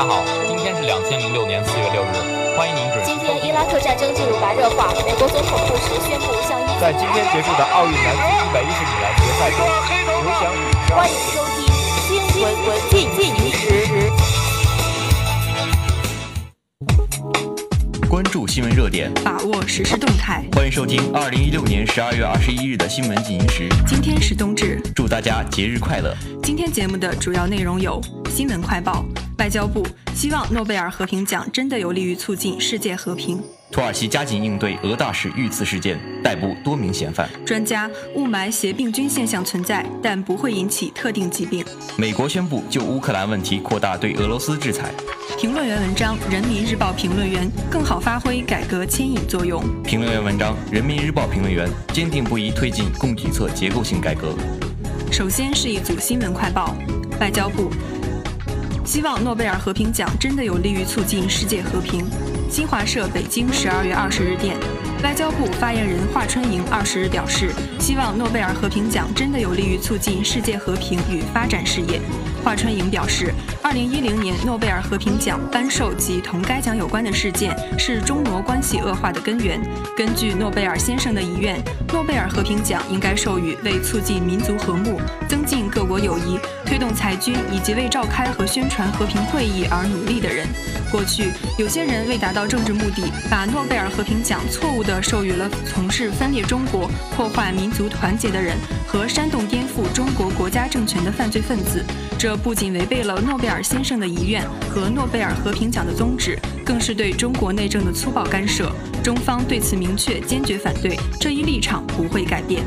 家好，今天是两千零六年四月六日，欢迎您准时。今天伊拉克战争进入白热化，美国总统布什宣布向伊。在今天结束的奥运男子一百一十米栏决赛中，刘翔宇。欢迎收听新闻闻进进行时。关注新闻热点，把握实时动态。欢迎收听二零一六年十二月二十一日的新闻进行时。今天是冬至，祝大家节日快乐。今天节目的主要内容有：新闻快报，外交部希望诺贝尔和平奖真的有利于促进世界和平。土耳其加紧应对俄大使遇刺事件，逮捕多名嫌犯。专家雾霾携病菌现象存在，但不会引起特定疾病。美国宣布就乌克兰问题扩大对俄罗斯制裁。评论员文章：人民日报评论员更好发挥改革牵引作用。评论员文章：人民日报评论员坚定不移推进供给侧结构性改革。首先是一组新闻快报，外交部希望诺贝尔和平奖真的有利于促进世界和平。新华社北京十二月二十日电，外交部发言人华春莹二十日表示，希望诺贝尔和平奖真的有利于促进世界和平与发展事业。华春莹表示，二零一零年诺贝尔和平奖颁授及同该奖有关的事件是中挪关系恶化的根源。根据诺贝尔先生的遗愿，诺贝尔和平奖应该授予为促进民族和睦、增进各国友谊、推动裁军以及为召开和宣传和平会议而努力的人。过去，有些人为达到政治目的，把诺贝尔和平奖错误的的授予了从事分裂中国、破坏民族团结的人和煽动颠覆中国国家政权的犯罪分子。这不仅违背了诺贝尔先生的遗愿和诺贝尔和平奖的宗旨，更是对中国内政的粗暴干涉。中方对此明确坚决反对，这一立场不会改变。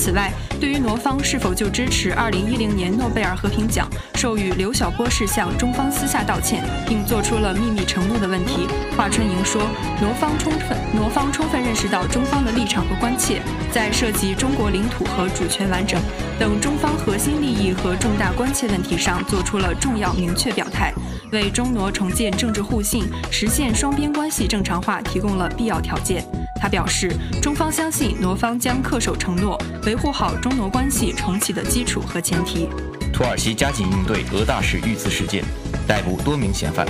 此外，对于挪方是否就支持2010年诺贝尔和平奖授予刘晓波事向中方私下道歉，并做出了秘密承诺的问题，华春莹说，挪方充分挪方充分认识到中方的立场和关切，在涉及中国领土和主权完整等中方核心利益和重大关切问题上做出了重要明确表态，为中挪重建政治互信、实现双边关系正常化提供了必要条件。他表示，中方相信挪方将恪守承诺，维护好中挪关系重启的基础和前提。土耳其加紧应对俄大使遇刺事件，逮捕多名嫌犯。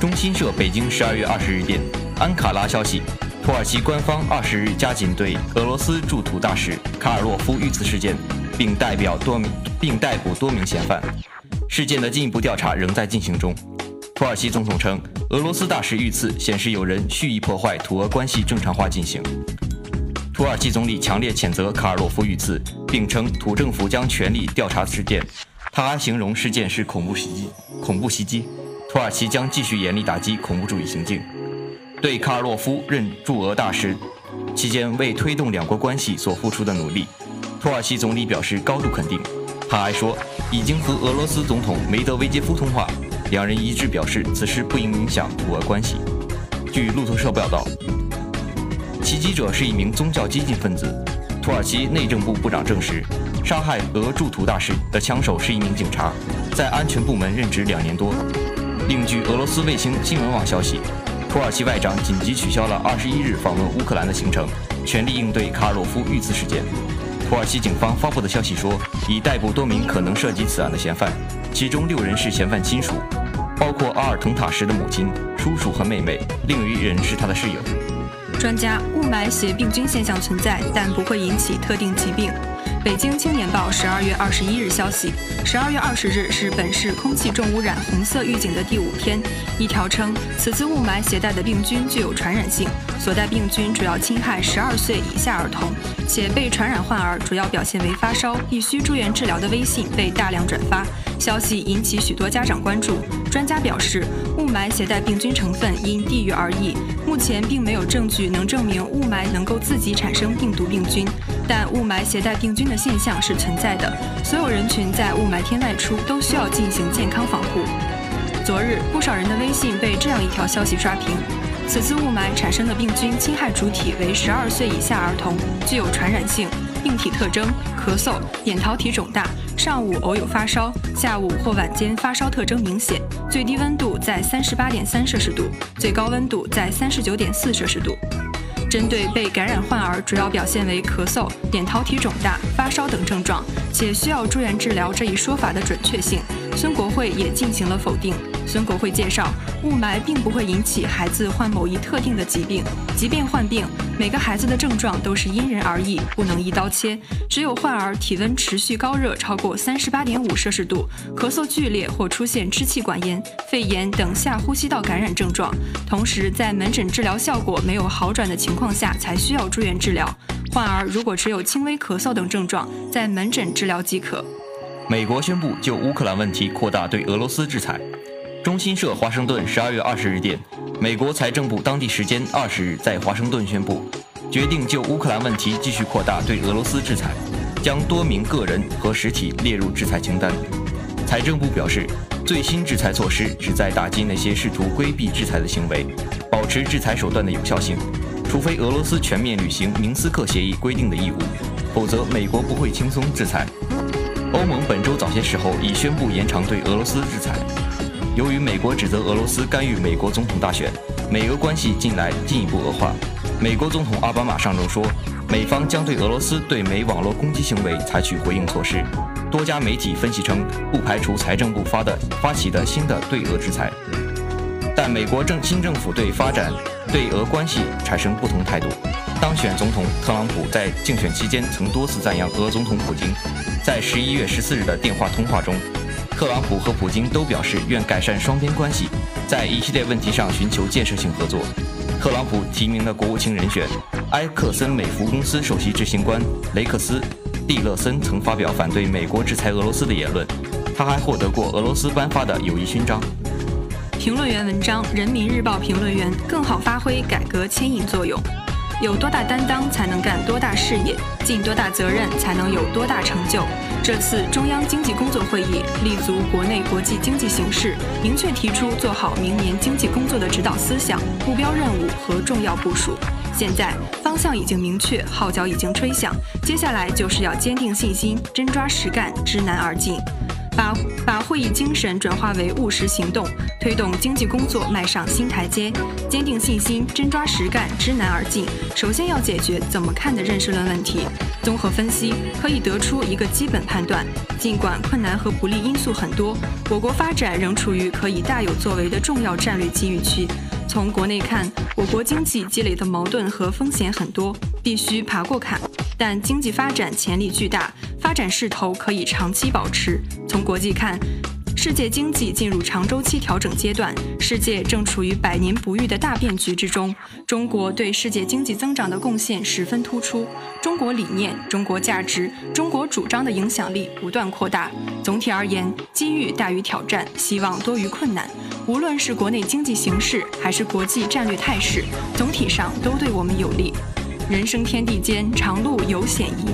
中新社北京十二月二十日电，安卡拉消息，土耳其官方二十日加紧对俄罗斯驻土大使卡尔洛夫遇刺事件，并代表多名并逮捕多名嫌犯。事件的进一步调查仍在进行中。土耳其总统称，俄罗斯大使遇刺显示有人蓄意破坏土俄关系正常化进行。土耳其总理强烈谴责卡尔洛夫遇刺，并称土政府将全力调查事件。他还形容事件是恐怖袭击。恐怖袭击，土耳其将继续严厉打击恐怖主义行径。对卡尔洛夫任驻俄大使期间为推动两国关系所付出的努力，土耳其总理表示高度肯定。他还说，已经和俄罗斯总统梅德韦杰夫通话，两人一致表示此事不应影响土俄关系。据路透社报道。袭击者是一名宗教激进分子。土耳其内政部部长证实，杀害俄驻土大使的枪手是一名警察，在安全部门任职两年多。另据俄罗斯卫星新闻网消息，土耳其外长紧急取消了二十一日访问乌克兰的行程，全力应对卡尔洛夫遇刺事件。土耳其警方发布的消息说，已逮捕多名可能涉及此案的嫌犯，其中六人是嫌犯亲属，包括阿尔滕塔什的母亲、叔叔和妹妹，另一人是他的室友。专家雾霾携病菌现象存在，但不会引起特定疾病。北京青年报十二月二十一日消息，十二月二十日是本市空气重污染红色预警的第五天。一条称，此次雾霾携带的病菌具有传染性，所带病菌主要侵害十二岁以下儿童，且被传染患儿主要表现为发烧，必须住院治疗的微信被大量转发。消息引起许多家长关注。专家表示，雾霾携带病菌成分因地域而异，目前并没有证据能证明雾霾能够自己产生病毒病菌，但雾霾携带病菌的现象是存在的。所有人群在雾霾天外出都需要进行健康防护。昨日，不少人的微信被这样一条消息刷屏：此次雾霾产生的病菌侵害主体为十二岁以下儿童，具有传染性。病体特征：咳嗽、扁桃体肿大，上午偶有发烧，下午或晚间发烧特征明显，最低温度在三十八点三摄氏度，最高温度在三十九点四摄氏度。针对被感染患儿，主要表现为咳嗽、扁桃体肿大、发烧等症状，且需要住院治疗这一说法的准确性，孙国慧也进行了否定。孙国慧介绍，雾霾并不会引起孩子患某一特定的疾病，即便患病，每个孩子的症状都是因人而异，不能一刀切。只有患儿体温持续高热超过三十八点五摄氏度，咳嗽剧烈或出现支气管炎、肺炎等下呼吸道感染症状，同时在门诊治疗效果没有好转的情况下，才需要住院治疗。患儿如果只有轻微咳嗽等症状，在门诊治疗即可。美国宣布就乌克兰问题扩大对俄罗斯制裁。中新社华盛顿十二月二十日电，美国财政部当地时间二十日在华盛顿宣布，决定就乌克兰问题继续扩大对俄罗斯制裁，将多名个人和实体列入制裁清单。财政部表示，最新制裁措施旨在打击那些试图规避制裁的行为，保持制裁手段的有效性。除非俄罗斯全面履行明斯克协议规定的义务，否则美国不会轻松制裁。欧盟本周早些时候已宣布延长对俄罗斯制裁。由于美国指责俄罗斯干预美国总统大选，美俄关系近来进一步恶化。美国总统奥巴马上周说，美方将对俄罗斯对美网络攻击行为采取回应措施。多家媒体分析称，不排除财政部发的发起的新的对俄制裁。但美国政新政府对发展对俄关系产生不同态度。当选总统特朗普在竞选期间曾多次赞扬俄总统普京。在十一月十四日的电话通话中。特朗普和普京都表示愿改善双边关系，在一系列问题上寻求建设性合作。特朗普提名的国务卿人选埃克森美孚公司首席执行官雷克斯·蒂勒森曾发表反对美国制裁俄罗斯的言论。他还获得过俄罗斯颁发的友谊勋章。评论员文章：人民日报评论员更好发挥改革牵引作用。有多大担当，才能干多大事业；尽多大责任，才能有多大成就。这次中央经济工作会议立足国内国际经济形势，明确提出做好明年经济工作的指导思想、目标任务和重要部署。现在方向已经明确，号角已经吹响，接下来就是要坚定信心，真抓实干，知难而进。把把会议精神转化为务实行动，推动经济工作迈上新台阶。坚定信心，真抓实干，知难而进。首先要解决怎么看的认识论问题。综合分析，可以得出一个基本判断：尽管困难和不利因素很多，我国发展仍处于可以大有作为的重要战略机遇区。从国内看，我国经济积累的矛盾和风险很多，必须爬过坎。但经济发展潜力巨大，发展势头可以长期保持。从国际看，世界经济进入长周期调整阶段，世界正处于百年不遇的大变局之中。中国对世界经济增长的贡献十分突出，中国理念、中国价值、中国主张的影响力不断扩大。总体而言，机遇大于挑战，希望多于困难。无论是国内经济形势，还是国际战略态势，总体上都对我们有利。人生天地间，长路有险夷。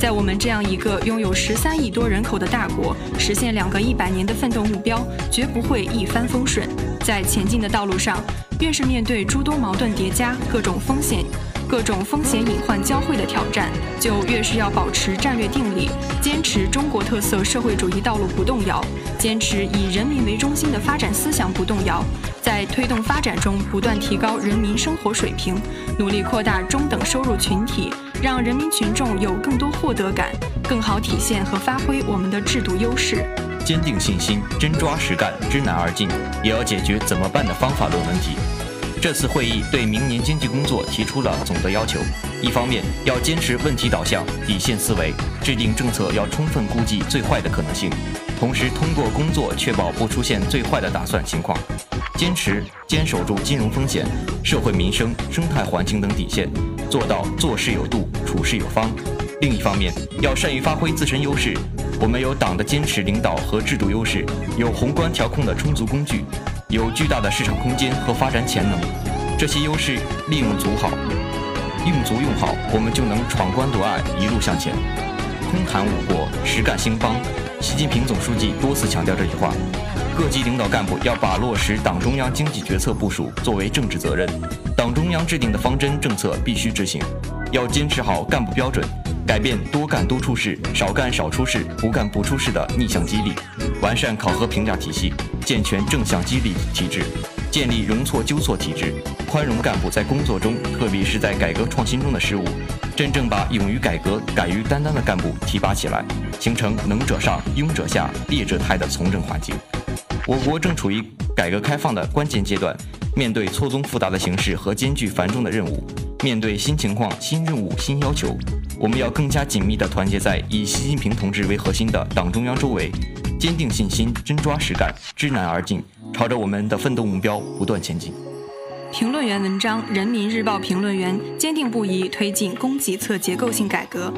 在我们这样一个拥有十三亿多人口的大国，实现两个一百年的奋斗目标，绝不会一帆风顺。在前进的道路上，越是面对诸多矛盾叠加、各种风险、各种风险隐患交汇的挑战，就越是要保持战略定力，坚持中国特色社会主义道路不动摇，坚持以人民为中心的发展思想不动摇。在推动发展中不断提高人民生活水平，努力扩大中等收入群体，让人民群众有更多获得感，更好体现和发挥我们的制度优势。坚定信心，真抓实干，知难而进，也要解决怎么办的方法论问题。这次会议对明年经济工作提出了总的要求：一方面要坚持问题导向、底线思维，制定政策要充分估计最坏的可能性，同时通过工作确保不出现最坏的打算情况。坚持坚守住金融风险、社会民生、生态环境等底线，做到做事有度、处事有方。另一方面，要善于发挥自身优势。我们有党的坚持领导和制度优势，有宏观调控的充足工具，有巨大的市场空间和发展潜能。这些优势利用足好，用足用好，我们就能闯关夺爱，一路向前。空谈误国，实干兴邦。习近平总书记多次强调这句话。各级领导干部要把落实党中央经济决策部署作为政治责任，党中央制定的方针政策必须执行，要坚持好干部标准，改变多干多出事、少干少出事、不干不出事的逆向激励，完善考核评价体系，健全正向激励体制，建立容错纠错体制，宽容干部在工作中，特别是在改革创新中的失误，真正把勇于改革、敢于担当的干部提拔起来，形成能者上、庸者下、劣者汰的从政环境。我国正处于改革开放的关键阶段，面对错综复杂的形势和艰巨繁重的任务，面对新情况、新任务、新要求，我们要更加紧密地团结在以习近平同志为核心的党中央周围，坚定信心，真抓实干，知难而进，朝着我们的奋斗目标不断前进。评论员文章：人民日报评论员坚定不移推进供给侧结构性改革。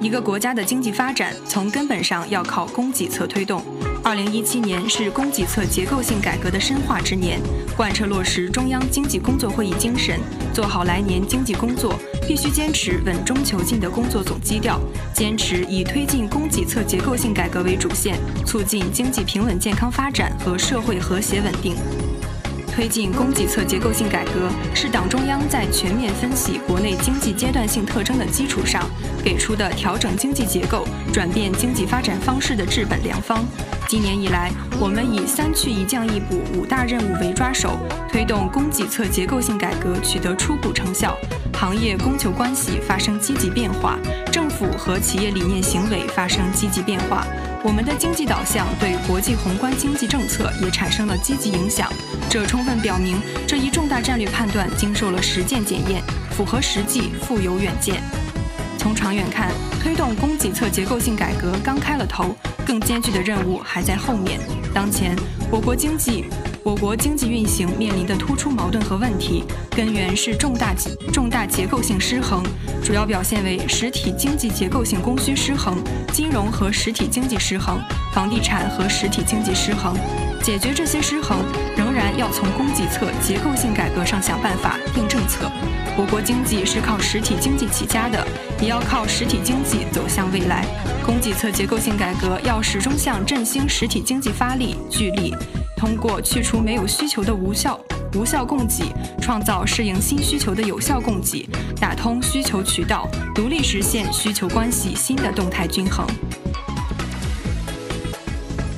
一个国家的经济发展，从根本上要靠供给侧推动。二零一七年是供给侧结构性改革的深化之年，贯彻落实中央经济工作会议精神，做好来年经济工作，必须坚持稳中求进的工作总基调，坚持以推进供给侧结构性改革为主线，促进经济平稳健康发展和社会和谐稳定。推进供给侧结构性改革，是党中央在全面分析国内经济阶段性特征的基础上给出的调整经济结构、转变经济发展方式的治本良方。今年以来，我们以“三去一降一补”五大任务为抓手，推动供给侧结构性改革取得初步成效，行业供求关系发生积极变化，政府和企业理念行为发生积极变化。我们的经济导向对国际宏观经济政策也产生了积极影响，这充分表明这一重大战略判断经受了实践检验，符合实际，富有远见。从长远看，推动供给侧结构性改革刚开了头，更艰巨的任务还在后面。当前，我国经济。我国经济运行面临的突出矛盾和问题，根源是重大重大结构性失衡，主要表现为实体经济结构性供需失衡、金融和实体经济失衡、房地产和实体经济失衡。解决这些失衡，要从供给侧结构性改革上想办法、定政策。我国经济是靠实体经济起家的，也要靠实体经济走向未来。供给侧结构性改革要始终向振兴实体经济发力、聚力。通过去除没有需求的无效无效供给，创造适应新需求的有效供给，打通需求渠道，独立实现需求关系新的动态均衡。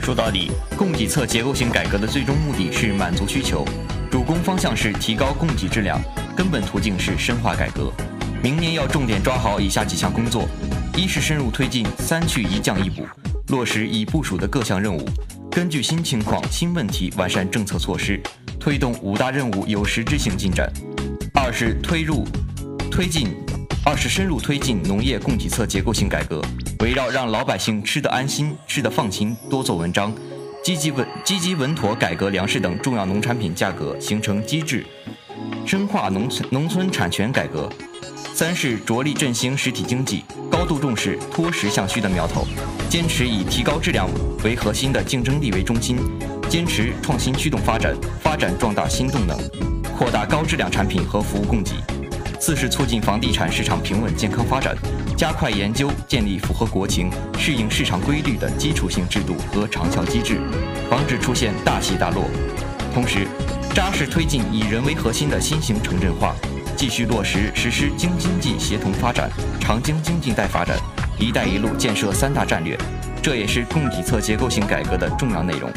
说到底，供给侧结构性改革的最终目的是满足需求，主攻方向是提高供给质量，根本途径是深化改革。明年要重点抓好以下几项工作：一是深入推进“三去一降一补”，落实已部署的各项任务。根据新情况、新问题完善政策措施，推动五大任务有实质性进展。二是推入、推进，二是深入推进农业供给侧结构性改革，围绕让老百姓吃得安心、吃得放心多做文章，积极稳、积极稳妥改革粮食等重要农产品价格形成机制，深化农村农村产权改革。三是着力振兴实体经济，高度重视脱实向虚的苗头，坚持以提高质量为核心的竞争力为中心，坚持创新驱动发展，发展壮大新动能，扩大高质量产品和服务供给。四是促进房地产市场平稳健康发展，加快研究建立符合国情、适应市场规律的基础性制度和长效机制，防止出现大起大落。同时，扎实推进以人为核心的新型城镇化。继续落实实施京津冀协同发展、长江经济带发展、一带一路建设三大战略，这也是供给侧结构性改革的重要内容。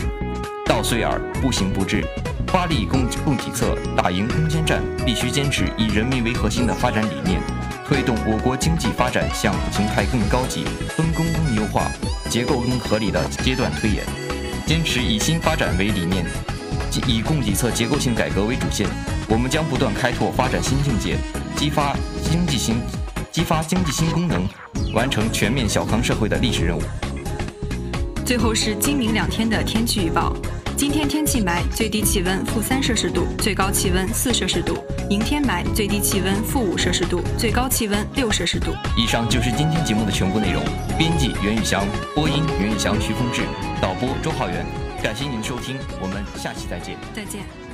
道虽耳，不行不治。发力供供给侧，打赢攻坚战，必须坚持以人民为核心的发展理念，推动我国经济发展向形态更高级、分工更优化、结构更合理的阶段推演。坚持以新发展为理念，以供给侧结构性改革为主线。我们将不断开拓发展新境界，激发经济新激发经济新功能，完成全面小康社会的历史任务。最后是今明两天的天气预报：今天天气霾，最低气温负三摄氏度，最高气温四摄氏度；明天霾，最低气温负五摄氏度，最高气温六摄氏度。以上就是今天节目的全部内容。编辑袁宇翔，播音袁宇翔、徐峰志，导播周浩源。感谢您的收听，我们下期再见。再见。